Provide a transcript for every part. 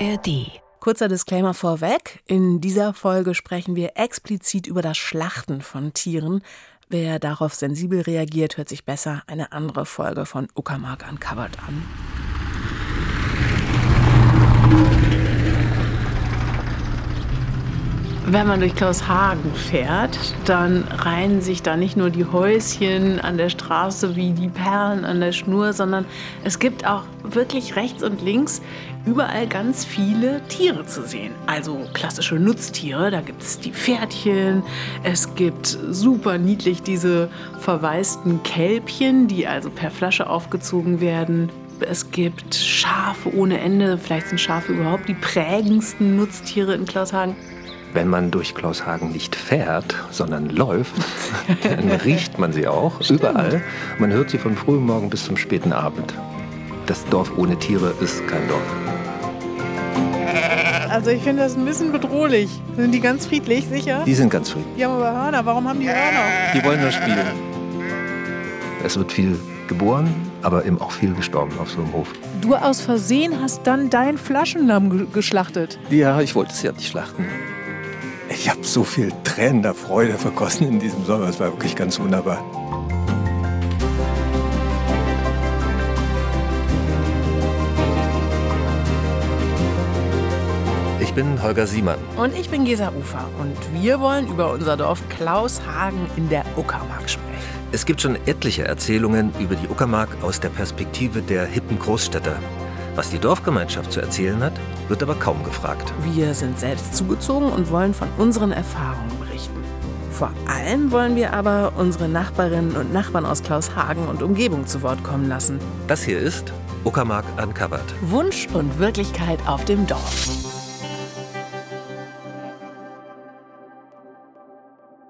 ARD. Kurzer Disclaimer vorweg. In dieser Folge sprechen wir explizit über das Schlachten von Tieren. Wer darauf sensibel reagiert, hört sich besser eine andere Folge von Uckermark Uncovered an. Wenn man durch Klaushagen fährt, dann reihen sich da nicht nur die Häuschen an der Straße wie die Perlen an der Schnur, sondern es gibt auch wirklich rechts und links überall ganz viele Tiere zu sehen. Also klassische Nutztiere, da gibt es die Pferdchen, es gibt super niedlich diese verwaisten Kälbchen, die also per Flasche aufgezogen werden. Es gibt Schafe ohne Ende, vielleicht sind Schafe überhaupt die prägendsten Nutztiere in Klaushagen. Wenn man durch Klaushagen nicht fährt, sondern läuft, dann riecht man sie auch Stimmt. überall. Man hört sie von frühem Morgen bis zum späten Abend. Das Dorf ohne Tiere ist kein Dorf. Also ich finde das ein bisschen bedrohlich. Sind die ganz friedlich, sicher? Die sind ganz friedlich. Die haben aber Hörner. Warum haben die Hörner? Die wollen nur spielen. Es wird viel geboren, aber eben auch viel gestorben auf so einem Hof. Du aus Versehen hast dann dein Flaschenlamm geschlachtet. Ja, ich wollte es ja nicht schlachten. Ich habe so viel Tränen der Freude vergossen in diesem Sommer. Es war wirklich ganz wunderbar. Ich bin Holger Siemann. Und ich bin Gesa Ufer. Und wir wollen über unser Dorf Klaushagen in der Uckermark sprechen. Es gibt schon etliche Erzählungen über die Uckermark aus der Perspektive der hippen Großstädter. Was die Dorfgemeinschaft zu erzählen hat, wird aber kaum gefragt. Wir sind selbst zugezogen und wollen von unseren Erfahrungen berichten. Vor allem wollen wir aber unsere Nachbarinnen und Nachbarn aus Klaushagen und Umgebung zu Wort kommen lassen. Das hier ist Uckermark Uncovered. Wunsch und Wirklichkeit auf dem Dorf.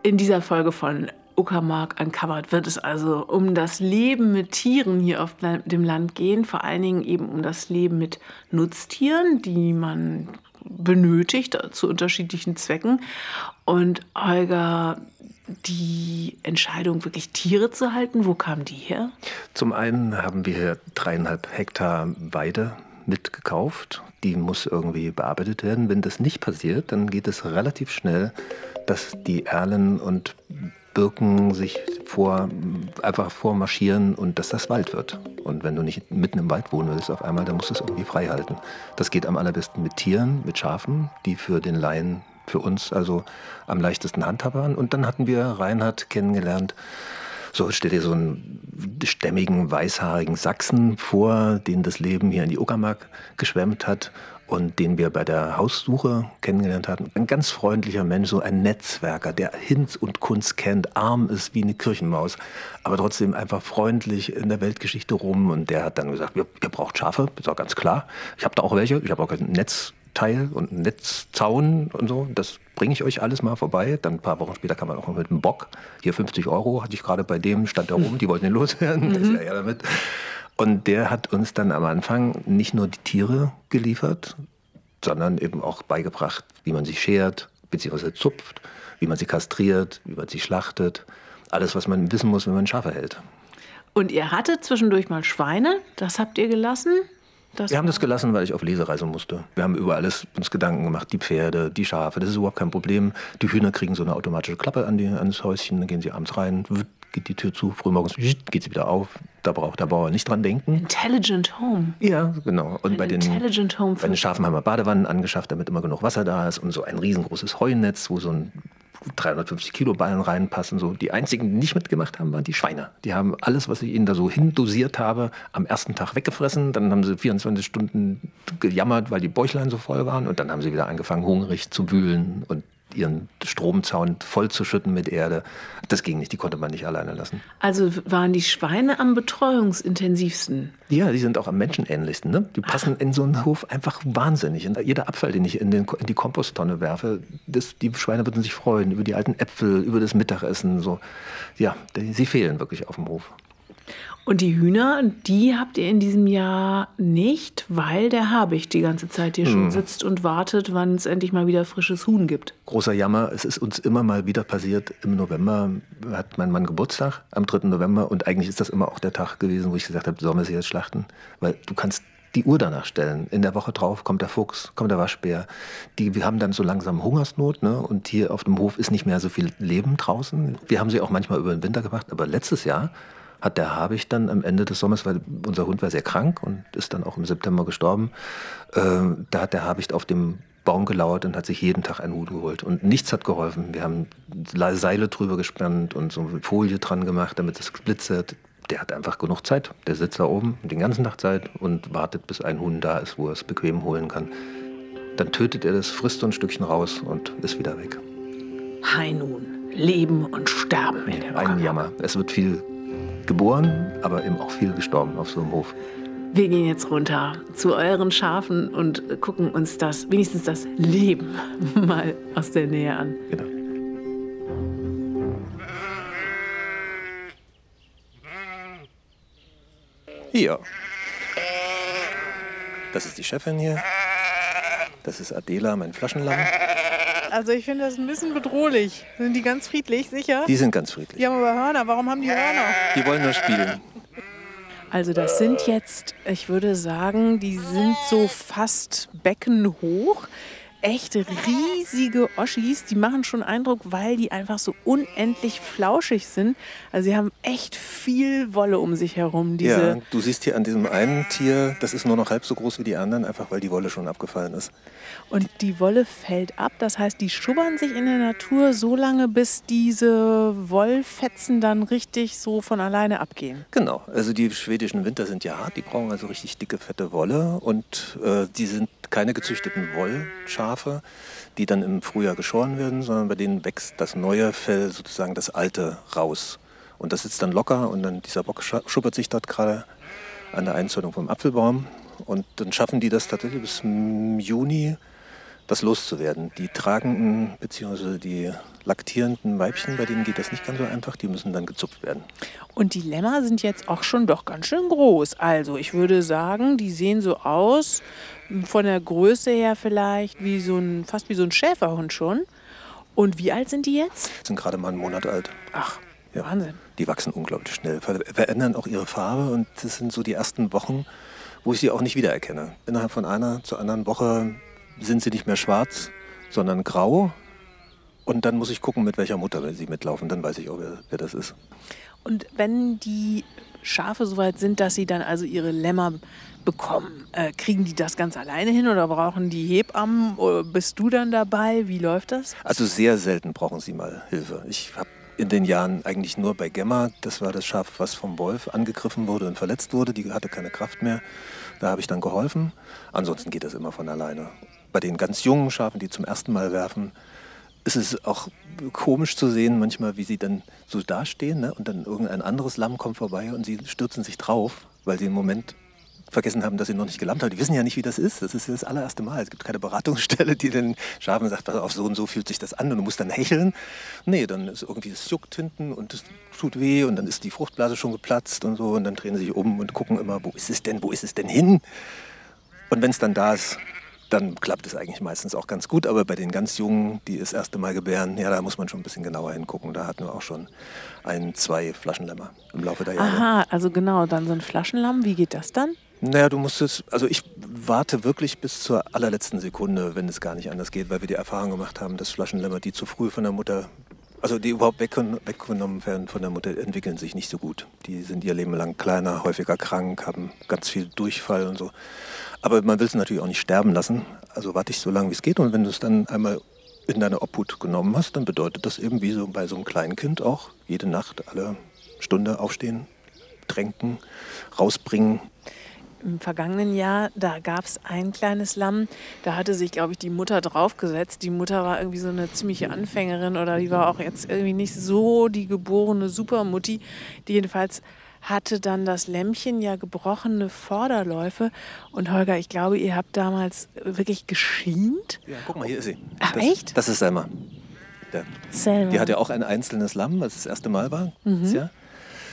In dieser Folge von Uckermark Uncovered wird es also um das Leben mit Tieren hier auf dem Land gehen, vor allen Dingen eben um das Leben mit Nutztieren, die man benötigt zu unterschiedlichen Zwecken. Und Holger, die Entscheidung, wirklich Tiere zu halten, wo kam die her? Zum einen haben wir dreieinhalb Hektar Weide mitgekauft. Die muss irgendwie bearbeitet werden. Wenn das nicht passiert, dann geht es relativ schnell, dass die Erlen und Birken sich vor, einfach vormarschieren und dass das Wald wird. Und wenn du nicht mitten im Wald wohnen willst auf einmal, dann musst du es irgendwie frei halten. Das geht am allerbesten mit Tieren, mit Schafen, die für den Laien, für uns also am leichtesten handhabern. Und dann hatten wir Reinhard kennengelernt, so stell dir so einen stämmigen, weißhaarigen Sachsen vor, den das Leben hier in die Uckermark geschwemmt hat und den wir bei der Haussuche kennengelernt hatten. Ein ganz freundlicher Mensch, so ein Netzwerker, der Hinz und Kunst kennt, arm ist wie eine Kirchenmaus, aber trotzdem einfach freundlich in der Weltgeschichte rum. Und der hat dann gesagt, ihr, ihr braucht Schafe, ist auch ganz klar. Ich habe da auch welche, ich habe auch ein Netzteil und einen Netzzaun und so. Das bringe ich euch alles mal vorbei. Dann ein paar Wochen später kam man auch mit einem Bock. Hier 50 Euro hatte ich gerade bei dem, stand da oben, die wollten den loswerden. Mhm. Ist ja, ja damit. Und der hat uns dann am Anfang nicht nur die Tiere geliefert, sondern eben auch beigebracht, wie man sie schert, beziehungsweise zupft, wie man sie kastriert, wie man sie schlachtet. Alles, was man wissen muss, wenn man Schafe hält. Und ihr hattet zwischendurch mal Schweine, das habt ihr gelassen? Das wir haben das gelassen, weil ich auf Lesereise musste. Wir haben über alles uns Gedanken gemacht. Die Pferde, die Schafe, das ist überhaupt kein Problem. Die Hühner kriegen so eine automatische Klappe an, die, an das Häuschen, dann gehen sie abends rein, geht die Tür zu, frühmorgens geht sie wieder auf. Da braucht der Bauer nicht dran denken. Intelligent Home. Ja, genau. Und bei den, Intelligent Home bei den Schafen haben wir Badewannen angeschafft, damit immer genug Wasser da ist und so ein riesengroßes Heunetz, wo so ein 350 Kilo Ballen reinpassen. So. Die einzigen, die nicht mitgemacht haben, waren die Schweine. Die haben alles, was ich ihnen da so hindosiert habe, am ersten Tag weggefressen. Dann haben sie 24 Stunden gejammert, weil die Bäuchlein so voll waren. Und dann haben sie wieder angefangen, hungrig zu wühlen und ihren Stromzaun vollzuschütten mit Erde. Das ging nicht, die konnte man nicht alleine lassen. Also waren die Schweine am betreuungsintensivsten? Ja, die sind auch am menschenähnlichsten. Ne? Die passen in so einen Hof einfach wahnsinnig. Und jeder Abfall, den ich in, den, in die Komposttonne werfe, das, die Schweine würden sich freuen über die alten Äpfel, über das Mittagessen. So. Ja, die, sie fehlen wirklich auf dem Hof. Und die Hühner, die habt ihr in diesem Jahr nicht, weil der Habicht die ganze Zeit hier schon hm. sitzt und wartet, wann es endlich mal wieder frisches Huhn gibt. Großer Jammer, es ist uns immer mal wieder passiert. Im November hat mein Mann Geburtstag, am 3. November. Und eigentlich ist das immer auch der Tag gewesen, wo ich gesagt habe, sollen wir sie jetzt schlachten? Weil du kannst die Uhr danach stellen. In der Woche drauf kommt der Fuchs, kommt der Waschbär. Die, wir haben dann so langsam Hungersnot ne? und hier auf dem Hof ist nicht mehr so viel Leben draußen. Wir haben sie auch manchmal über den Winter gemacht, aber letztes Jahr hat der Habicht dann am Ende des Sommers, weil unser Hund war sehr krank und ist dann auch im September gestorben, äh, da hat der Habicht auf dem Baum gelauert und hat sich jeden Tag einen Hut geholt. Und nichts hat geholfen. Wir haben Seile drüber gespannt und so Folie dran gemacht, damit es glitzert. Der hat einfach genug Zeit. Der sitzt da oben den ganzen Tag Zeit und wartet, bis ein Huhn da ist, wo er es bequem holen kann. Dann tötet er das, frisst so ein Stückchen raus und ist wieder weg. Heinhuhn, Leben und Sterben in der Ein Jammer. Es wird viel geboren, aber eben auch viel gestorben auf so einem Hof. Wir gehen jetzt runter zu euren Schafen und gucken uns das, wenigstens das Leben mal aus der Nähe an. Genau. Hier. Das ist die Chefin hier. Das ist Adela, mein Flaschenlamm. Also ich finde das ein bisschen bedrohlich. Sind die ganz friedlich, sicher? Die sind ganz friedlich. Die haben aber Hörner. Warum haben die Hörner? Die wollen nur spielen. Also das sind jetzt, ich würde sagen, die sind so fast beckenhoch. Echt riesige Oschis, die machen schon Eindruck, weil die einfach so unendlich flauschig sind. Also sie haben echt viel Wolle um sich herum. Diese Ja, du siehst hier an diesem einen Tier, das ist nur noch halb so groß wie die anderen, einfach weil die Wolle schon abgefallen ist. Und die Wolle fällt ab. Das heißt, die schubbern sich in der Natur so lange, bis diese Wollfetzen dann richtig so von alleine abgehen. Genau, also die schwedischen Winter sind ja hart, die brauchen also richtig dicke, fette Wolle und äh, die sind keine gezüchteten Wollschafe, die dann im Frühjahr geschoren werden, sondern bei denen wächst das neue Fell, sozusagen das alte, raus. Und das sitzt dann locker und dann dieser Bock schuppert sich dort gerade an der Einzäunung vom Apfelbaum und dann schaffen die das tatsächlich bis Juni, das loszuwerden. Die tragenden bzw. die laktierenden Weibchen, bei denen geht das nicht ganz so einfach, die müssen dann gezupft werden. Und die Lämmer sind jetzt auch schon doch ganz schön groß. Also ich würde sagen, die sehen so aus, von der Größe her vielleicht, wie so ein, fast wie so ein Schäferhund schon. Und wie alt sind die jetzt? Sind gerade mal einen Monat alt. Ach, Ja. Wahnsinn. Die wachsen unglaublich schnell, ver verändern auch ihre Farbe und das sind so die ersten Wochen, wo ich sie auch nicht wiedererkenne. Innerhalb von einer zur anderen Woche sind sie nicht mehr schwarz, sondern grau. Und dann muss ich gucken, mit welcher Mutter sie mitlaufen. Dann weiß ich auch, wer, wer das ist. Und wenn die Schafe so weit sind, dass sie dann also ihre Lämmer bekommen, äh, kriegen die das ganz alleine hin oder brauchen die Hebammen? Bist du dann dabei? Wie läuft das? Also sehr selten brauchen sie mal Hilfe. Ich habe in den Jahren eigentlich nur bei Gemma, das war das Schaf, was vom Wolf angegriffen wurde und verletzt wurde, die hatte keine Kraft mehr. Da habe ich dann geholfen. Ansonsten geht das immer von alleine. Bei den ganz jungen Schafen, die zum ersten Mal werfen, ist es auch komisch zu sehen, manchmal, wie sie dann so dastehen ne? und dann irgendein anderes Lamm kommt vorbei und sie stürzen sich drauf, weil sie im Moment vergessen haben, dass sie noch nicht gelammt haben. Die wissen ja nicht, wie das ist. Das ist das allererste Mal. Es gibt keine Beratungsstelle, die den Schafen sagt, auf, so und so fühlt sich das an und du musst dann hecheln. Nee, dann ist irgendwie, es juckt hinten und es tut weh und dann ist die Fruchtblase schon geplatzt und so und dann drehen sie sich um und gucken immer, wo ist es denn, wo ist es denn hin? Und wenn es dann da ist, dann klappt es eigentlich meistens auch ganz gut. Aber bei den ganz Jungen, die das erste Mal gebären, ja, da muss man schon ein bisschen genauer hingucken. Da hatten wir auch schon ein, zwei Flaschenlämmer im Laufe der Jahre. Aha, also genau, dann so ein Flaschenlamm. Wie geht das dann? Naja, du musst es, also ich warte wirklich bis zur allerletzten Sekunde, wenn es gar nicht anders geht, weil wir die Erfahrung gemacht haben, dass Flaschenlämmer, die zu früh von der Mutter, also die überhaupt weggen- weggenommen werden von der Mutter, entwickeln sich nicht so gut. Die sind ihr Leben lang kleiner, häufiger krank, haben ganz viel Durchfall und so. Aber man will es natürlich auch nicht sterben lassen. Also warte ich so lange, wie es geht. Und wenn du es dann einmal in deine Obhut genommen hast, dann bedeutet das eben wie so bei so einem kleinen Kind auch, jede Nacht, alle Stunde aufstehen, tränken, rausbringen, Im vergangenen Jahr, da gab es ein kleines Lamm, da hatte sich, glaube ich, die Mutter draufgesetzt. Die Mutter war irgendwie so eine ziemliche Anfängerin oder die war auch jetzt irgendwie nicht so die geborene Supermutti. Die jedenfalls hatte dann das Lämmchen ja gebrochene Vorderläufe. Und Holger, ich glaube, ihr habt damals wirklich geschient. Ja, guck mal, hier ist sie. Ach, das, echt? Das ist Selma. Der, Selma. die hat ja auch ein einzelnes Lamm, als es das erste Mal war. dieses Jahr.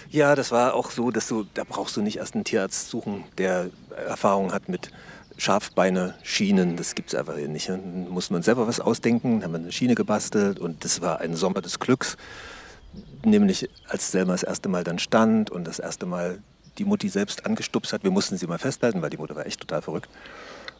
Ja, das war auch so, dass du, da brauchst du nicht erst einen Tierarzt suchen, der Erfahrung hat mit Schafbeine, Schienen. Das gibt es einfach hier nicht. Dann muss man selber was ausdenken, haben wir eine Schiene gebastelt und das war ein Sommer des Glücks. Nämlich als Selma das erste Mal dann stand und das erste Mal die Mutti selbst angestupst hat. Wir mussten sie mal festhalten, weil die Mutter war echt total verrückt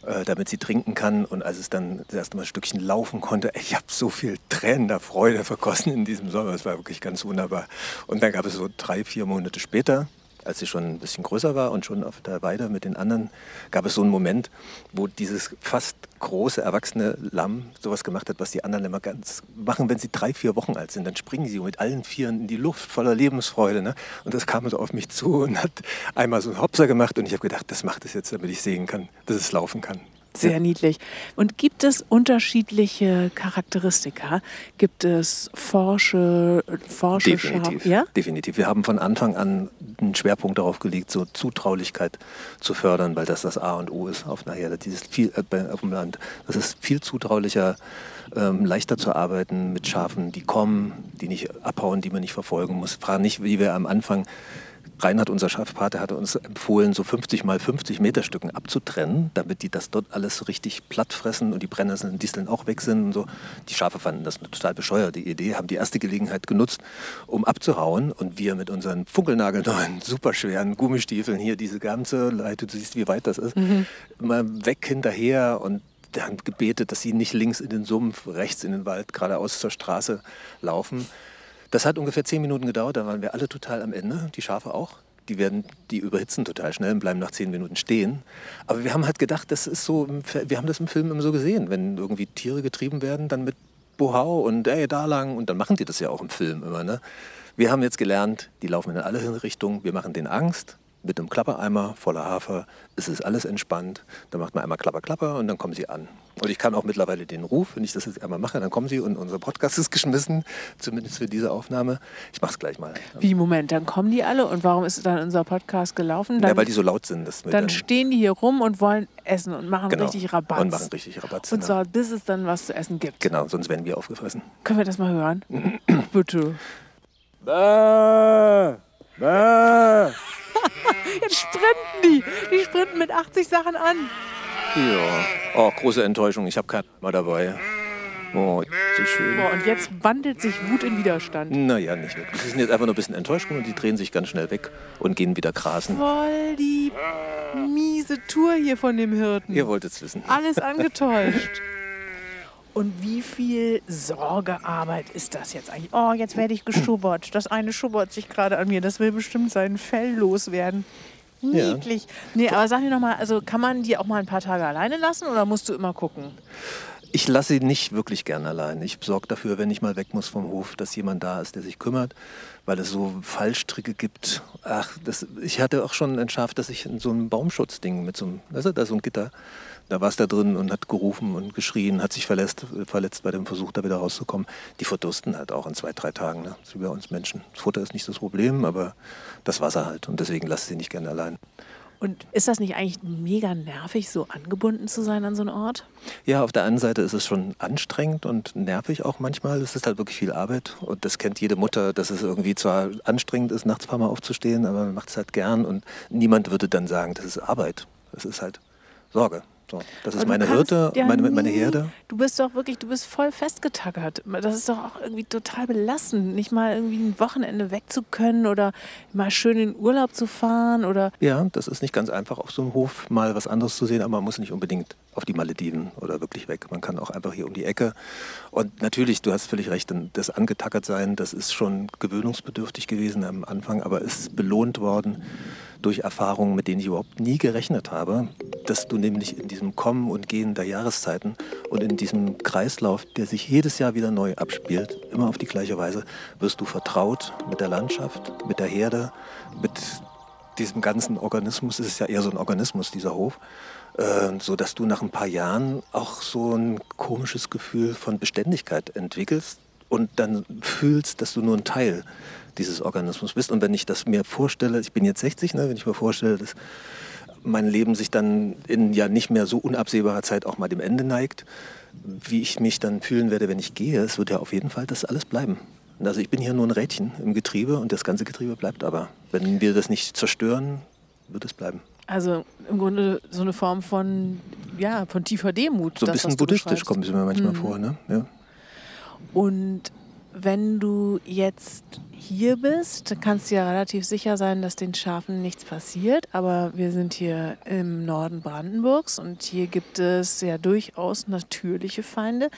äh, damit sie trinken kann. Und als es dann das erste Mal ein Stückchen laufen konnte, ich habe so viel Tränen der Freude vergossen in diesem Sommer. Es war wirklich ganz wunderbar. Und dann gab es so drei, vier Monate später, als sie schon ein bisschen größer war und schon auf der Weide mit den anderen, gab es so einen Moment, wo dieses fast große, erwachsene Lamm sowas gemacht hat, was die anderen immer ganz machen, wenn sie drei, vier Wochen alt sind. Dann springen sie mit allen Vieren in die Luft voller Lebensfreude. Ne? Und das kam so auf mich zu und hat einmal so einen Hopser gemacht und ich habe gedacht, das macht es jetzt, damit ich sehen kann, dass es laufen kann. Sehr niedlich. Und gibt es unterschiedliche Charakteristika? Gibt es Forsche, Forsche Definitiv. Ja? Definitiv. Wir haben von Anfang an einen Schwerpunkt darauf gelegt, so Zutraulichkeit zu fördern, weil das das A und O ist auf einer Herde. Dieses viel, äh, auf dem Land. Das ist viel zutraulicher, ähm, leichter zu arbeiten mit Schafen, die kommen, die nicht abhauen, die man nicht verfolgen muss. Fragen nicht, wie wir am Anfang Reinhard, unser Schafpate, hatte uns empfohlen, so 50 mal 50 Meter Stücken abzutrennen, damit die das dort alles richtig platt fressen und die Brennnesseln und Disteln auch weg sind und so. Die Schafe fanden das eine total bescheuerte Idee, haben die erste Gelegenheit genutzt, um abzuhauen und wir mit unseren funkelnagelneuen, superschweren Gummistiefeln hier diese ganze Leite, du siehst, wie weit das ist, mhm. mal weg hinterher und dann gebetet, dass sie nicht links in den Sumpf, rechts in den Wald, geradeaus zur Straße laufen. Das hat ungefähr zehn Minuten gedauert, da waren wir alle total am Ende, die Schafe auch. Die, werden, die überhitzen total schnell und bleiben nach zehn Minuten stehen. Aber wir haben halt gedacht, das ist so, wir haben das im Film immer so gesehen, wenn irgendwie Tiere getrieben werden, dann mit Bohau und ey, da lang und dann machen die das ja auch im Film immer. Ne? Wir haben jetzt gelernt, die laufen in alle Richtungen, wir machen denen Angst, mit einem Klappereimer voller Hafer. Es ist alles entspannt. Dann macht man einmal Klapper, Klapper und dann kommen sie an. Und ich kann auch mittlerweile den Ruf, wenn ich das jetzt einmal mache, dann kommen sie und unser Podcast ist geschmissen, zumindest für diese Aufnahme. Ich mache es gleich mal. Wie, Moment, dann kommen die alle und warum ist dann unser Podcast gelaufen? Dann, ja, weil die so laut sind. Dass dann, dann stehen die hier rum und wollen essen und machen genau. richtig Rabatz. Und machen richtig Rabatz. Und zwar, bis es dann was zu essen gibt. Genau, sonst werden wir aufgefressen. Können wir das mal hören? Bitte. Bäh, bäh. Jetzt sprinten die. Die sprinten mit 80 Sachen an. Ja. Oh, große Enttäuschung. Ich habe keinen mal dabei. Oh, so schön. Oh, und jetzt wandelt sich Wut in Widerstand. Naja, nicht wirklich. Sie sind jetzt einfach nur ein bisschen enttäuscht und die drehen sich ganz schnell weg und gehen wieder grasen. Voll die miese Tour hier von dem Hirten. Ihr wolltet es wissen. Alles angetäuscht. Und wie viel Sorgearbeit ist das jetzt eigentlich? Oh, jetzt werde ich geschubbert. Das eine schubbert sich gerade an mir. Das will bestimmt sein Fell loswerden. Niedlich. Ja. Nee, aber sag mir nochmal, also kann man die auch mal ein paar Tage alleine lassen oder musst du immer gucken? Ich lasse sie nicht wirklich gern allein. Ich sorge dafür, wenn ich mal weg muss vom Hof, dass jemand da ist, der sich kümmert, weil es so Fallstricke gibt. Ach, das, ich hatte auch schon ein Schaf, dass ich in so einem Baumschutzding mit so einem, du, da so ein Gitter, da war es da drin und hat gerufen und geschrien, hat sich verletzt, verletzt bei dem Versuch, da wieder rauszukommen. Die verdursten halt auch in zwei, drei Tagen. Ne? Wie bei uns Menschen. Das Futter ist nicht das Problem, aber das Wasser halt. Und deswegen lasse ich sie nicht gerne allein. Und ist das nicht eigentlich mega nervig, so angebunden zu sein an so einen Ort? Ja, auf der einen Seite ist es schon anstrengend und nervig auch manchmal. Es ist halt wirklich viel Arbeit und das kennt jede Mutter, dass es irgendwie zwar anstrengend ist, nachts ein paar Mal aufzustehen, aber man macht es halt gern und niemand würde dann sagen, das ist Arbeit. Das ist halt Sorge. So, das ist meine Hirte, ja meine, meine Herde. Du bist doch wirklich, du bist voll festgetackert. Das ist doch auch irgendwie total belastend, nicht mal irgendwie ein Wochenende weg zu können oder mal schön in Urlaub zu fahren oder. Ja, das ist nicht ganz einfach, auf so einem Hof mal was anderes zu sehen, aber man muss nicht unbedingt auf die Malediven oder wirklich weg. Man kann auch einfach hier um die Ecke. Und natürlich, du hast völlig recht, das angetackert sein, das ist schon gewöhnungsbedürftig gewesen am Anfang, aber ist belohnt worden durch Erfahrungen, mit denen ich überhaupt nie gerechnet habe, dass du nämlich in diesem Kommen und Gehen der Jahreszeiten und in diesem Kreislauf, der sich jedes Jahr wieder neu abspielt, immer auf die gleiche Weise, wirst du vertraut mit der Landschaft, mit der Herde, mit diesem ganzen Organismus. Es ist ja eher so ein Organismus, dieser Hof. Äh, so dass du nach ein paar Jahren auch so ein komisches Gefühl von Beständigkeit entwickelst und dann fühlst, dass du nur ein Teil dieses Organismus bist. Und wenn ich das mir vorstelle, ich bin jetzt 60, ne, wenn ich mir vorstelle, dass mein Leben sich dann in ja nicht mehr so unabsehbarer Zeit auch mal dem Ende neigt, wie ich mich dann fühlen werde, wenn ich gehe, es wird ja auf jeden Fall das alles bleiben. Also ich bin hier nur ein Rädchen im Getriebe und das ganze Getriebe bleibt aber. Wenn wir das nicht zerstören, wird es bleiben. Also im Grunde so eine Form von, ja, von tiefer Demut. So ein bisschen buddhistisch kommt es mir manchmal mhm. vor. Ne? Ja. Und wenn du jetzt hier bist, kannst du ja relativ sicher sein, dass den Schafen nichts passiert. Aber wir sind hier im Norden Brandenburgs und hier gibt es ja durchaus natürliche Feinde.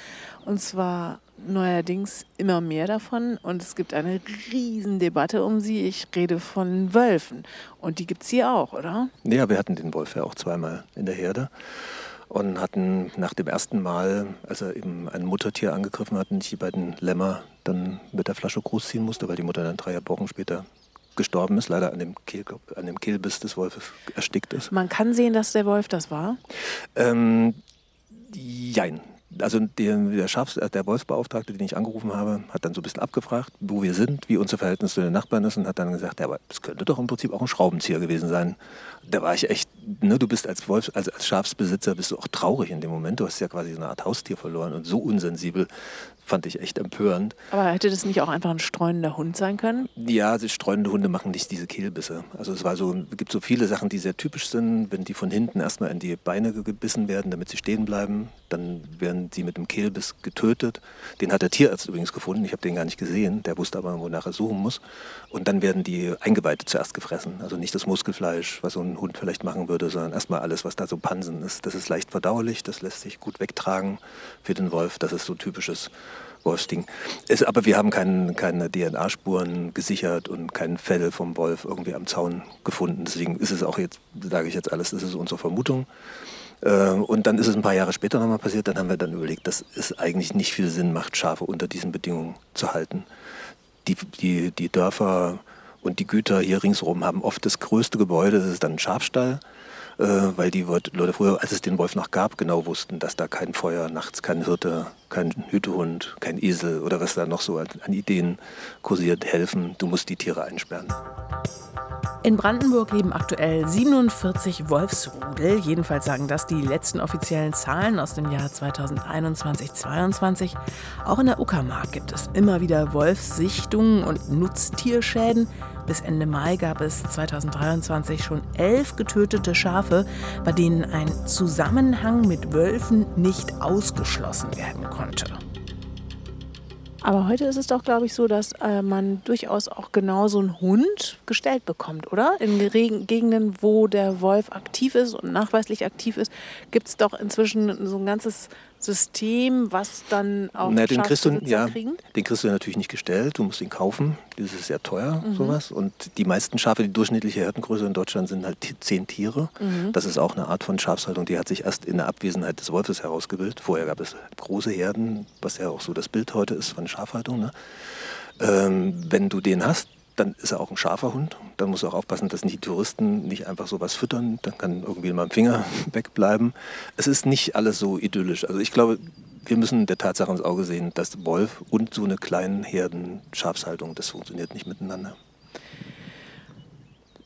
Und zwar neuerdings immer mehr davon und es gibt eine riesen Debatte um sie. Ich rede von Wölfen und die gibt es hier auch, oder? Ja, wir hatten den Wolf ja auch zweimal in der Herde und hatten nach dem ersten Mal, als er eben ein Muttertier angegriffen hat, nicht die beiden Lämmer dann mit der Flasche großziehen musste, weil die Mutter dann drei Wochen später gestorben ist, leider an dem, Kehl, an dem Kehlbiss des Wolfes erstickt ist. Man kann sehen, dass der Wolf das war? Ähm, jein also der, Schafs-, äh, der Wolfsbeauftragte, den ich angerufen habe, hat dann so ein bisschen abgefragt, wo wir sind, wie unser Verhältnis zu den Nachbarn ist und hat dann gesagt, ja, aber es könnte doch im Prinzip auch ein Schraubenzieher gewesen sein. Da war ich echt, ne, du bist als Wolfs-, also als Schafsbesitzer bist du auch traurig in dem Moment. Du hast ja quasi so eine Art Haustier verloren und so unsensibel fand ich echt empörend. Aber hätte das nicht auch einfach ein streunender Hund sein können? Ja, streunende Hunde machen nicht diese Kehlbisse. Also es war so, es gibt so viele Sachen, die sehr typisch sind. Wenn die von hinten erstmal in die Beine gebissen werden, damit sie stehen bleiben, dann werden sie mit dem Kehlbiss getötet. Den hat der Tierarzt übrigens gefunden. Ich habe den gar nicht gesehen. Der wusste aber, wonach er suchen muss. Und dann werden die Eingeweide zuerst gefressen. Also nicht das Muskelfleisch, was so ein Hund vielleicht machen würde, sondern erstmal alles, was da so Pansen ist. Das ist leicht verdauerlich, das lässt sich gut wegtragen für den Wolf. Das ist so typisches Wolfsding. Es, aber wir haben kein, keine DNA-Spuren gesichert und kein Fell vom Wolf irgendwie am Zaun gefunden. Deswegen ist es auch jetzt, sage ich jetzt alles, ist unsere Vermutung. Äh, und dann ist es ein paar Jahre später nochmal passiert. Dann haben wir dann überlegt, dass es eigentlich nicht viel Sinn macht, Schafe unter diesen Bedingungen zu halten. Die, die, die Dörfer und die Güter hier ringsherum haben oft das größte Gebäude, das ist dann ein Schafstall. Äh, weil die Leute früher, als es den Wolf noch gab, genau wussten, dass da kein Feuer nachts, kein Hirte, kein Hütehund, kein Esel oder was da noch so an Ideen kursiert helfen. Du musst die Tiere einsperren. In Brandenburg leben aktuell 47 Wolfsrudel. Jedenfalls sagen das die letzten offiziellen Zahlen aus dem Jahr 2021-22. Auch in der Uckermark gibt es immer wieder Wolfssichtungen und Nutztierschäden. Bis Ende Mai gab es 2023 schon elf getötete Schafe, bei denen ein Zusammenhang mit Wölfen nicht ausgeschlossen werden konnte. Aber heute ist es doch, glaube ich, so, dass äh, man durchaus auch genau so einen Hund gestellt bekommt, oder? In Gegenden, wo der Wolf aktiv ist und nachweislich aktiv ist, gibt es doch inzwischen so ein ganzes System, was dann auch Na, den kriegst du, ja, kriegen? Den kriegst du natürlich nicht gestellt, du musst ihn kaufen. Das ist sehr teuer, mhm. sowas. Und die meisten Schafe, die durchschnittliche Herdengröße in Deutschland sind halt zehn Tiere. Mhm. Das ist auch eine Art von Schafshaltung, die hat sich erst in der Abwesenheit des Wolfes herausgebildet. Vorher gab es große Herden, was ja auch so das Bild heute ist von Schafhaltung. Ne? Ähm, wenn du den hast, dann ist er auch ein scharfer Hund. Dann muss er auch aufpassen, dass nicht die Touristen nicht einfach sowas füttern. Dann kann irgendwie mal ein Finger wegbleiben. Es ist nicht alles so idyllisch. Also ich glaube, wir müssen der Tatsache ins Auge sehen, dass Wolf und so eine kleine Herden Schafshaltung, das funktioniert nicht miteinander.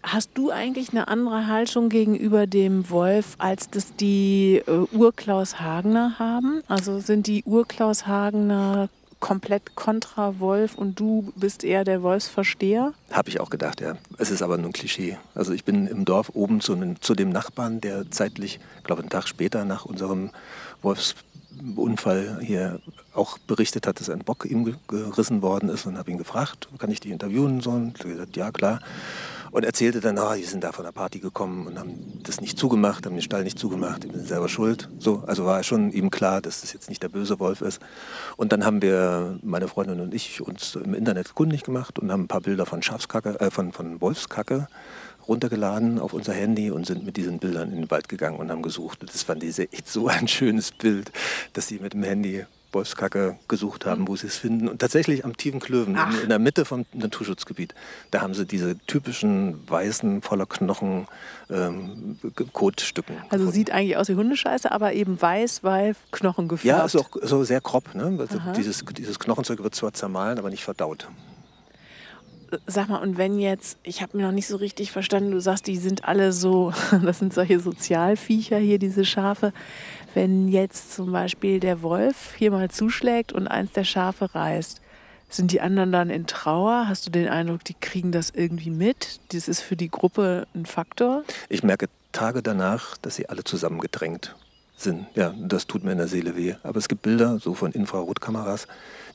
Hast du eigentlich eine andere Haltung gegenüber dem Wolf, als das die äh, Urklaus Hagener haben? Also sind die Urklaus Hagener komplett kontra Wolf und du bist eher der Wolfsversteher? Habe ich auch gedacht, ja. Es ist aber nur ein Klischee. Also ich bin im Dorf oben zu, zu dem Nachbarn, der zeitlich, glaube einen Tag später nach unserem Wolfsunfall hier auch berichtet hat, dass ein Bock ihm gerissen worden ist und habe ihn gefragt, kann ich dich interviewen? So, und er hat gesagt, ja klar und erzählte dann, ah, die sind da von der Party gekommen und haben das nicht zugemacht, haben den Stall nicht zugemacht, die sind selber schuld. So, also war schon ihm klar, dass das jetzt nicht der böse Wolf ist. Und dann haben wir, meine Freundin und ich, uns im Internet kundig gemacht und haben ein paar Bilder von Schafskacke, äh, von, von Wolfskacke runtergeladen auf unser Handy und sind mit diesen Bildern in den Wald gegangen und haben gesucht. Das fand ich echt so ein schönes Bild, dass sie mit dem Handy Wolfskacke gesucht haben, wo sie es finden. Und tatsächlich am tiefen Klöven, in, in, der Mitte vom Naturschutzgebiet, da haben sie diese typischen weißen, voller Knochen ähm, Kotstücken. Also gefunden. sieht eigentlich aus wie Hundescheiße, aber eben weiß, weil Knochen gefärbt. Ja, ist auch so sehr grob. Ne? Also dieses, dieses Knochenzeug wird zwar zermahlen, aber nicht verdaut. Sag mal, und wenn jetzt, ich habe mir noch nicht so richtig verstanden, du sagst, die sind alle so, das sind solche Sozialviecher hier, diese Schafe. Wenn jetzt zum Beispiel der Wolf hier mal zuschlägt und eins der Schafe reißt, sind die anderen dann in Trauer? Hast du den Eindruck, die kriegen das irgendwie mit? Das ist für die Gruppe ein Faktor? Ich merke Tage danach, dass sie alle zusammengedrängt sind. Ja, das tut mir in der Seele weh. Aber es gibt Bilder, so von Infrarotkameras,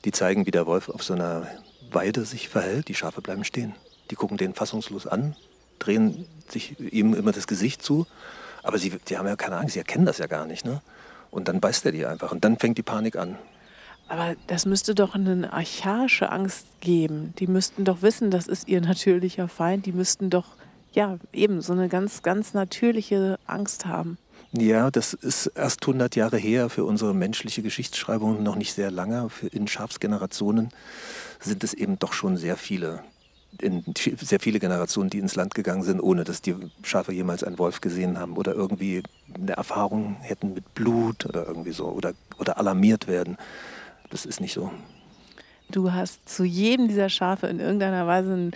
die zeigen, wie der Wolf auf so einer Weide sich verhält. Die Schafe bleiben stehen. Die gucken den fassungslos an, drehen sich ihm immer das Gesicht zu. Aber sie die haben ja keine Angst, sie erkennen das ja gar nicht. Ne? Und dann beißt er die einfach. Und dann fängt die Panik an. Aber das müsste doch eine archaische Angst geben. Die müssten doch wissen, das ist ihr natürlicher Feind. Die müssten doch, ja, eben so eine ganz, ganz natürliche Angst haben. Ja, das ist erst 100 Jahre her für unsere menschliche Geschichtsschreibung, noch nicht sehr lange. In Schafsgenerationen sind es eben doch schon sehr viele, sehr viele Generationen, die ins Land gegangen sind, ohne dass die Schafe jemals einen Wolf gesehen haben oder irgendwie eine Erfahrung hätten mit Blut oder irgendwie so oder, oder alarmiert werden. Das ist nicht so. Du hast zu jedem dieser Schafe in irgendeiner Weise ein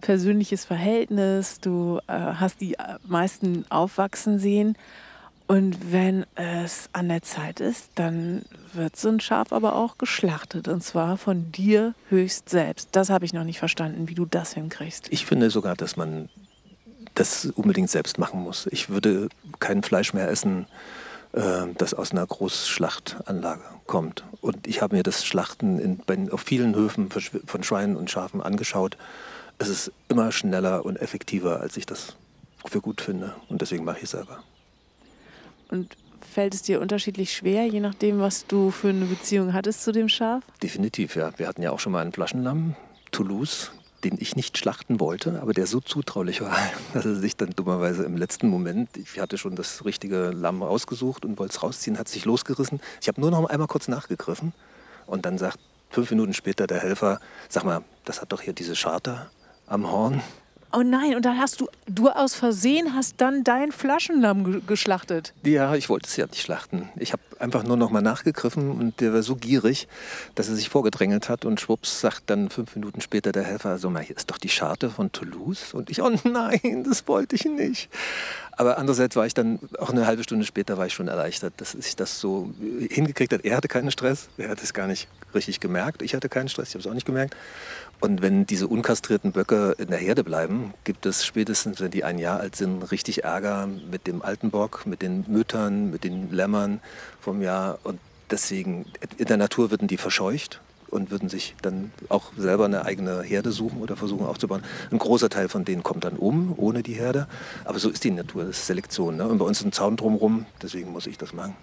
persönliches Verhältnis. Du äh, hast die meisten aufwachsen sehen. Und wenn es an der Zeit ist, dann wird so ein Schaf aber auch geschlachtet. Und zwar von dir höchst selbst. Das habe ich noch nicht verstanden, wie du das hinkriegst. Ich finde sogar, dass man das unbedingt selbst machen muss. Ich würde kein Fleisch mehr essen, äh, das aus einer Großschlachtanlage kommt. Und ich habe mir das Schlachten in, auf vielen Höfen von Schweinen und Schafen angeschaut. Es ist immer schneller und effektiver, als ich das für gut finde. Und deswegen mache ich es selber. Und fällt es dir unterschiedlich schwer, je nachdem, was du für eine Beziehung hattest zu dem Schaf? Definitiv, ja. Wir hatten ja auch schon mal einen Flaschenlamm, Toulouse, den ich nicht schlachten wollte, aber der so zutraulich war, dass er sich dann dummerweise im letzten Moment, ich hatte schon das richtige Lamm rausgesucht und wollte es rausziehen, hat sich losgerissen. Ich habe nur noch einmal kurz nachgegriffen und dann sagt fünf Minuten später der Helfer, sag mal, das hat doch hier diese Charter am Horn. Oh nein, und dann hast du, du aus Versehen hast dann dein Flaschenlamm geschlachtet. Ja, ich wollte es ja nicht schlachten. Ich habe einfach nur noch mal nachgegriffen und der war so gierig, dass er sich vorgedrängelt hat und schwupps sagt dann fünf Minuten später der Helfer, so mal, hier ist doch die Charte von Toulouse. Und ich, oh nein, das wollte ich nicht. Aber andererseits war ich dann, auch eine halbe Stunde später war ich schon erleichtert, dass ich das so hingekriegt hat. Er hatte keinen Stress, er hat es gar nicht richtig gemerkt. Ich hatte keinen Stress, ich habe es auch nicht gemerkt. Und wenn diese unkastrierten Böcke in der Herde bleiben, gibt es spätestens, wenn die ein Jahr alt sind, richtig Ärger mit dem alten Bock, mit den Müttern, mit den Lämmern vom Jahr. Und deswegen, in der Natur würden die verscheucht und würden sich dann auch selber eine eigene Herde suchen oder versuchen aufzubauen. Ein großer Teil von denen kommt dann um, ohne die Herde. Aber so ist die Natur, das ist Selektion. Ne? Und bei uns ist ein Zaun drumherum, deswegen muss ich das machen.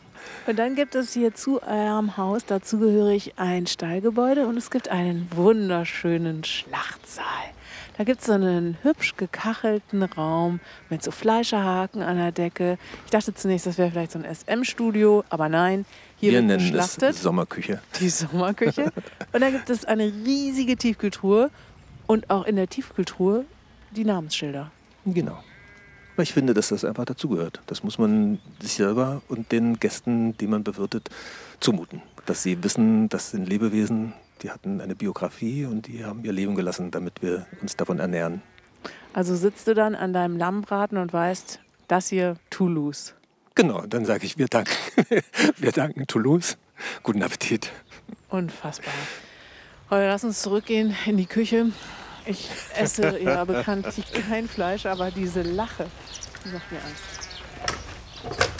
Und dann gibt es hier zu eurem Haus dazugehörig ein Stallgebäude und es gibt einen wunderschönen Schlachtsaal. Da gibt es so einen hübsch gekachelten Raum mit so Fleischerhaken an der Decke. Ich dachte zunächst, das wäre vielleicht so ein SM-Studio, aber nein, hier Wir nennen es Sommerküche. Die Sommerküche. Und dann gibt es eine riesige Tiefkühltruhe und auch in der Tiefkühltruhe die Namensschilder. Genau. Ich finde, dass das einfach dazugehört. Das muss man sich selber und den Gästen, die man bewirtet, zumuten. Dass sie wissen, das sind Lebewesen, die hatten eine Biografie und die haben ihr Leben gelassen, damit wir uns davon ernähren. Also sitzt du dann an deinem Lammbraten und weißt, das hier Toulouse. Genau, dann sage ich, wir danken, wir danken Toulouse. Guten Appetit. Unfassbar. Heute lass uns zurückgehen in die Küche. Ich esse ja bekanntlich kein Fleisch, aber diese Lache, die macht mir Angst.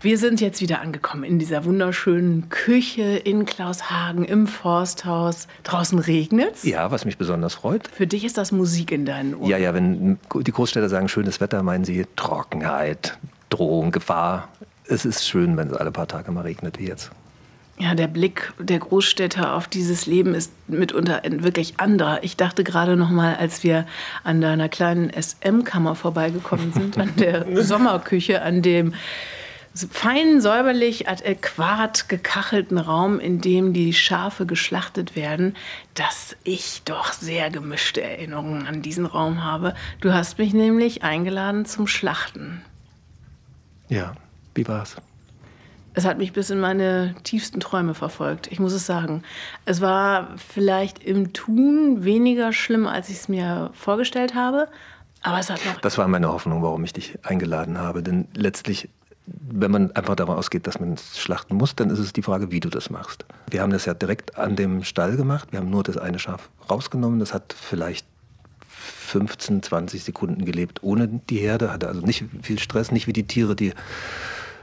Wir sind jetzt wieder angekommen in dieser wunderschönen Küche in Klaushagen im Forsthaus. Draußen regnet's. Ja, was mich besonders freut. Für dich ist das Musik in deinen Ohren. Ja, ja, wenn die Großstädter sagen schönes Wetter, meinen sie Trockenheit, Drohung, Gefahr. Es ist schön, wenn es alle paar Tage mal regnet wie jetzt. Ja, der Blick der Großstädter auf dieses Leben ist mitunter ein wirklich anderer. Ich dachte gerade noch mal, als wir an deiner kleinen SM-Kammer vorbeigekommen sind, an der Sommerküche, an dem fein säuberlich adäquat gekachelten Raum, in dem die Schafe geschlachtet werden, dass ich doch sehr gemischte Erinnerungen an diesen Raum habe. Du hast mich nämlich eingeladen zum Schlachten. Ja, wie war's? Es hat mich bis in meine tiefsten Träume verfolgt. Ich muss es sagen. Es war vielleicht im Tun weniger schlimm, als ich es mir vorgestellt habe. Aber es hat noch. Das war meine Hoffnung, warum ich dich eingeladen habe. Denn letztlich, wenn man einfach davon ausgeht, dass man schlachten muss, dann ist es die Frage, wie du das machst. Wir haben das ja direkt an dem Stall gemacht. Wir haben nur das eine Schaf rausgenommen. Das hat vielleicht 15, 20 Sekunden gelebt ohne die Herde, hatte also nicht viel Stress, nicht wie die Tiere, die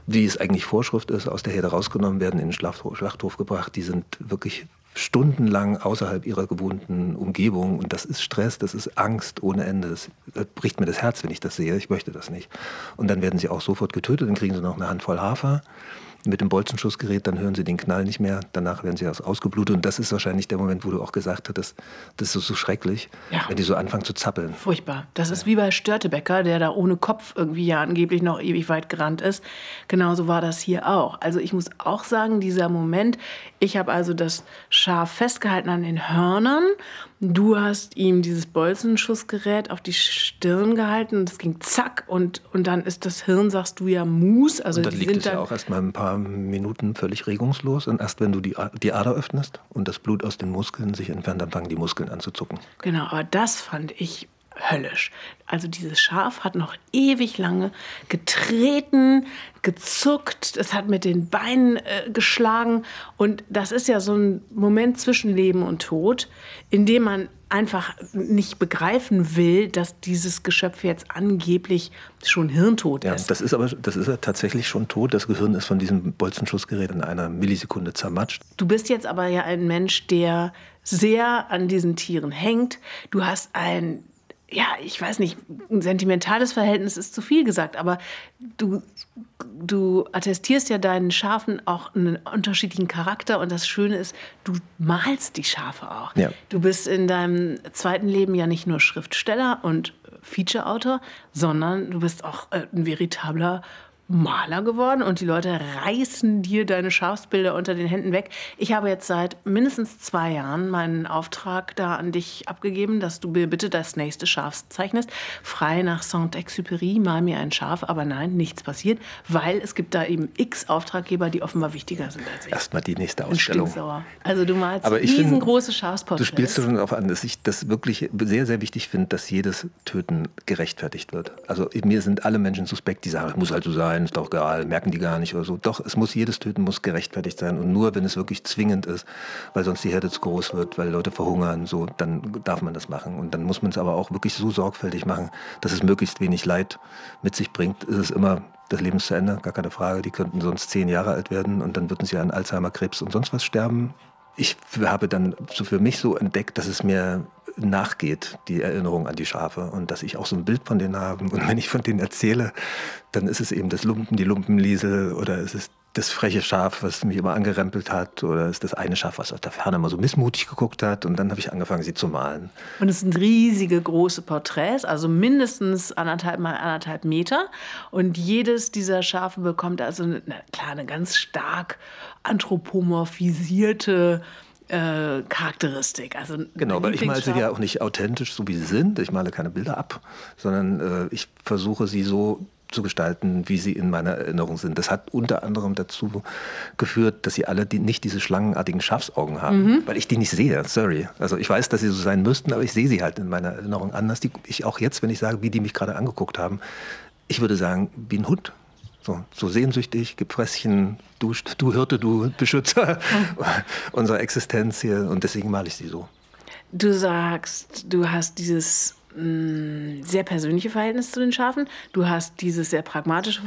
wie es eigentlich Vorschrift ist, aus der Herde rausgenommen werden, in den Schlachthof, Schlachthof gebracht. Die sind wirklich stundenlang außerhalb ihrer gewohnten Umgebung. Und das ist Stress, das ist Angst ohne Ende. Das, bricht mir das Herz, wenn ich das sehe. Ich möchte das nicht. Und dann werden sie auch sofort getötet, dann kriegen sie noch eine Handvoll Hafer mit dem Bolzenschussgerät, dann hören sie den Knall nicht mehr, danach werden sie ausgeblutet. Und das ist wahrscheinlich der Moment, wo du auch gesagt hattest, das ist so schrecklich, ja. wenn die so anfangen zu zappeln. Furchtbar. Das ist wie bei Störtebecker, der da ohne Kopf irgendwie ja angeblich noch ewig weit gerannt ist. Genauso war das hier auch. Also ich muss auch sagen, dieser Moment, ich habe also das Schaf festgehalten an den Hörnern Du hast ihm dieses Bolzenschussgerät auf die Stirn gehalten und es ging zack und, und dann ist das Hirn, sagst du ja, Mus. Also und dann liegt es ja auch erst mal ein paar Minuten völlig regungslos und erst wenn du die, die Ader öffnest und das Blut aus den Muskeln sich entfernt, dann fangen die Muskeln an zu zucken. Genau, aber das fand ich höllisch. Also dieses Schaf hat noch ewig lange getreten, gezuckt, es hat mit den Beinen äh, geschlagen und das ist ja so ein Moment zwischen Leben und Tod, in dem man einfach nicht begreifen will, dass dieses Geschöpf jetzt angeblich schon hirntot ja, ist. Das ist aber das ist ja tatsächlich schon tot. Das Gehirn ist von diesem Bolzenschussgerät in einer Millisekunde zermatscht. Du bist jetzt aber ja ein Mensch, der sehr an diesen Tieren hängt. Du hast ein ja, ich weiß nicht, ein sentimentales Verhältnis ist zu viel gesagt, aber du, du attestierst ja deinen Schafen auch einen unterschiedlichen Charakter und das Schöne ist, du malst die Schafe auch. Ja. Du bist in deinem zweiten Leben ja nicht nur Schriftsteller und Feature-Autor, sondern du bist auch äh, ein veritabler Maler geworden und die Leute reißen dir deine Schafsbilder unter den Händen weg. Ich habe jetzt seit mindestens zwei Jahren meinen Auftrag da an dich abgegeben, dass du mir bitte das nächste Schaf zeichnest. Frei nach Saint-Exupéry, mal mir ein Schaf, aber nein, nichts passiert, weil es gibt da eben x Auftraggeber, die offenbar wichtiger sind als ich. Erstmal die nächste Ausstellung. Also du malst aber riesengroße Schafsporträts. Du spielst schon darauf an, dass ich das wirklich sehr, sehr wichtig finde, dass jedes Töten gerechtfertigt wird. Also mir sind alle Menschen suspekt, die sagen, es muss halt so sein, ist doch egal, merken die gar nicht oder so. Doch, es muss jedes Töten muss gerechtfertigt sein und nur wenn es wirklich zwingend ist, weil sonst die Herde zu groß wird, weil Leute verhungern, so, dann darf man das machen. Und dann muss man es aber auch wirklich so sorgfältig machen, dass es möglichst wenig Leid mit sich bringt. Es ist immer das Leben ist zu Ende, gar keine Frage. Die könnten sonst zehn Jahre alt werden und dann würden sie an Alzheimer, Krebs und sonst was sterben. Ich habe dann so für mich so entdeckt, dass es mir nachgeht, die Erinnerung an die Schafe und dass ich auch so ein Bild von denen habe. Und wenn ich von denen erzähle, dann ist es eben das Lumpen, die Lumpenliesel oder ist es das freche Schaf, was mich immer angerempelt hat oder ist das eine Schaf, was aus der Ferne immer so missmutig geguckt hat und dann habe ich angefangen, sie zu malen. Und es sind riesige, große Porträts, also mindestens anderthalb mal anderthalb Meter und jedes dieser Schafe bekommt also, eine, klar, eine ganz stark anthropomorphisierte äh, Charakteristik. Also genau, aber ich male sie ja auch nicht authentisch, so wie sie sind. Ich male keine Bilder ab, sondern äh, ich versuche sie so zu gestalten, wie sie in meiner Erinnerung sind. Das hat unter anderem dazu geführt, dass sie alle die, nicht diese schlangenartigen Schafsaugen haben, mhm. weil ich die nicht sehe. Sorry. Also ich weiß, dass sie so sein müssten, aber ich sehe sie halt in meiner Erinnerung anders. Die, ich auch jetzt, wenn ich sage, wie die mich gerade angeguckt haben, ich würde sagen, wie ein Hund. So, so sehnsüchtig, Gefresschen, du, du Hirte, du Beschützer unserer Existenz hier und deswegen male ich sie so. Du sagst, du hast dieses mm, sehr persönliche Verhältnis zu den Schafen. Du hast dieses sehr pragmatische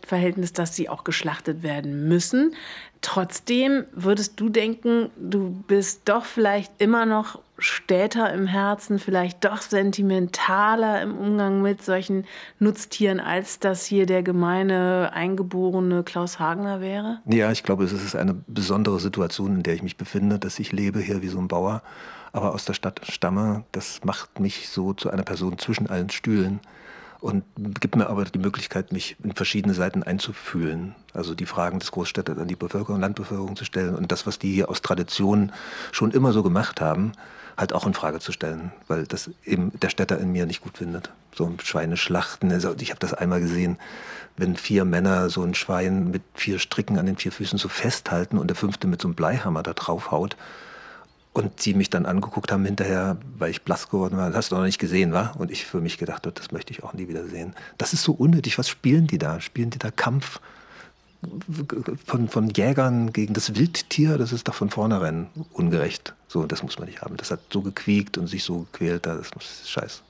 Verhältnis, dass sie auch geschlachtet werden müssen. Trotzdem würdest du denken, du bist doch vielleicht immer noch stäter im Herzen, vielleicht doch sentimentaler im Umgang mit solchen Nutztieren, als das hier der gemeine eingeborene Klaus Hagner wäre? Ja, ich glaube, es ist eine besondere Situation, in der ich mich befinde, dass ich lebe hier wie so ein Bauer, aber aus der Stadt stamme. Das macht mich so zu einer Person zwischen allen Stühlen und gibt mir aber die Möglichkeit, mich in verschiedene Seiten einzufühlen. Also die Fragen des Großstädters an die Bevölkerung, Landbevölkerung zu stellen und das, was die hier aus Tradition schon immer so gemacht haben, halt auch in Frage zu stellen, weil das eben der Städter in mir nicht gut findet. So ein Schweineschlachten. Also ich habe das einmal gesehen, wenn vier Männer so ein Schwein mit vier Stricken an den vier Füßen so festhalten und der fünfte mit so einem Bleihammer da drauf haut und sie mich dann angeguckt haben hinterher, weil ich blass geworden war. Das hast du noch nicht gesehen, wa? Und ich für mich gedacht, das möchte ich auch nie wieder sehen. Das ist so unnötig. Was spielen die da? Spielen die da Kampf von, von Jägern gegen das Wildtier? Das ist doch von vornherein ungerecht. So, das muss man nicht haben. Das hat so gequiekt und sich so gequält. Das ist scheiße.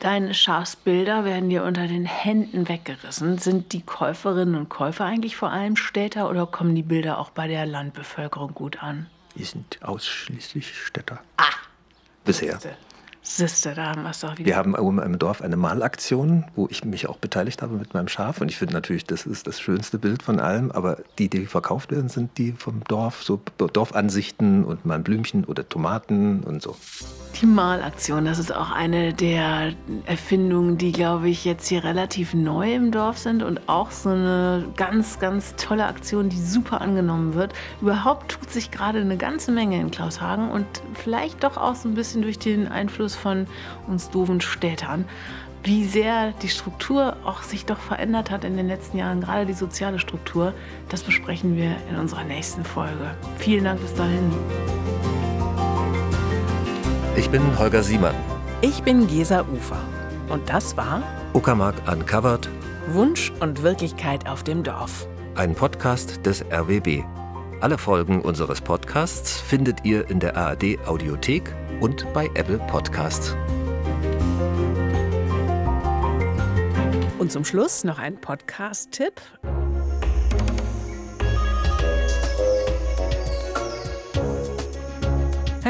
Deine Schafsbilder werden dir unter den Händen weggerissen. Sind die Käuferinnen und Käufer eigentlich vor allem Städter oder kommen die Bilder auch bei der Landbevölkerung gut an? Wir sind ausschließlich Städter. Ah! Bisher. Siehste. Siehste, da haben wir es doch wieder. Wir haben oben im Dorf eine Malaktion, wo ich mich auch beteiligt habe mit meinem Schaf. Und ich finde natürlich, das ist das schönste Bild von allem. Aber die, die verkauft werden, sind die vom Dorf. So Dorfansichten und mal ein Blümchen oder Tomaten und so. Die Malaktion, das ist auch eine der Erfindungen, die, glaube ich, jetzt hier relativ neu im Dorf sind und auch so eine ganz, ganz tolle Aktion, die super angenommen wird. Überhaupt tut sich gerade eine ganze Menge in Klaushagen und vielleicht doch auch so ein bisschen durch den Einfluss von uns doofen Städtern. Wie sehr die Struktur auch sich doch verändert hat in den letzten Jahren, gerade die soziale Struktur, das besprechen wir in unserer nächsten Folge. Vielen Dank bis dahin. Ich bin Holger Siemann. Ich bin Gesa Ufer. Und das war Uckermark Uncovered, Wunsch und Wirklichkeit auf dem Dorf. ein Podcast des RWB. Alle Folgen unseres Podcasts findet ihr in der ARD Audiothek und bei Apple Podcasts. Und zum Schluss noch ein Podcast-Tipp.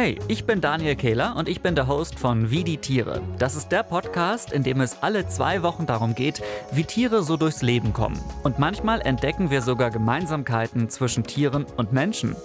Hey, ich bin Daniel Kehler und ich bin der Host von Wie die Tiere. Das ist der Podcast, in dem es alle zwei Wochen darum geht, wie Tiere so durchs Leben kommen. Und manchmal entdecken wir sogar Gemeinsamkeiten zwischen Tieren und Menschen.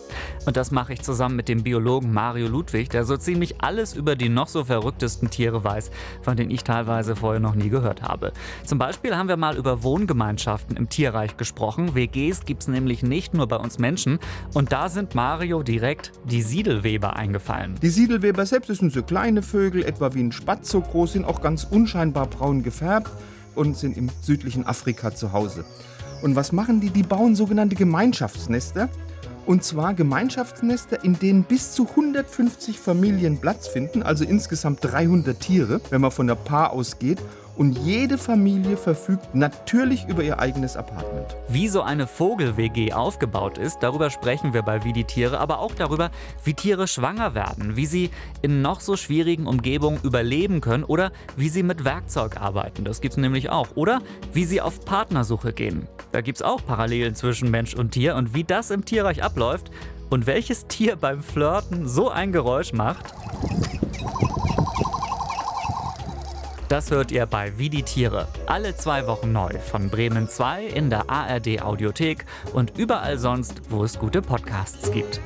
Und das mache ich zusammen mit dem Biologen Mario Ludwig, der so ziemlich alles über die noch so verrücktesten Tiere weiß, von denen ich teilweise vorher noch nie gehört habe. Zum Beispiel haben wir mal über Wohngemeinschaften im Tierreich gesprochen. WGs gibt es nämlich nicht nur bei uns Menschen. Und da sind Mario direkt die Siedelweber eingefallen. Die Siedelweber selbst sind so kleine Vögel, etwa wie ein Spatz so groß, sind auch ganz unscheinbar braun gefärbt und sind im südlichen Afrika zu Hause. Und was machen die? Die bauen sogenannte Gemeinschaftsnester. Und zwar Gemeinschaftsnester, in denen bis zu 150 Familien Platz finden, also insgesamt 300 Tiere, wenn man von der Paar ausgeht. Und jede Familie verfügt natürlich über ihr eigenes Apartment. Wie so eine Vogel-WG aufgebaut ist, darüber sprechen wir bei Wie die Tiere, aber auch darüber, wie Tiere schwanger werden, wie sie in noch so schwierigen Umgebungen überleben können oder wie sie mit Werkzeug arbeiten. Das gibt's nämlich auch. Oder wie sie auf Partnersuche gehen. Da gibt's auch Parallelen zwischen Mensch und Tier und wie das im Tierreich abläuft und welches Tier beim Flirten so ein Geräusch macht. Das hört ihr bei Wie die Tiere. Alle zwei Wochen neu von Bremen 2 in der ARD Audiothek und überall sonst, wo es gute Podcasts gibt.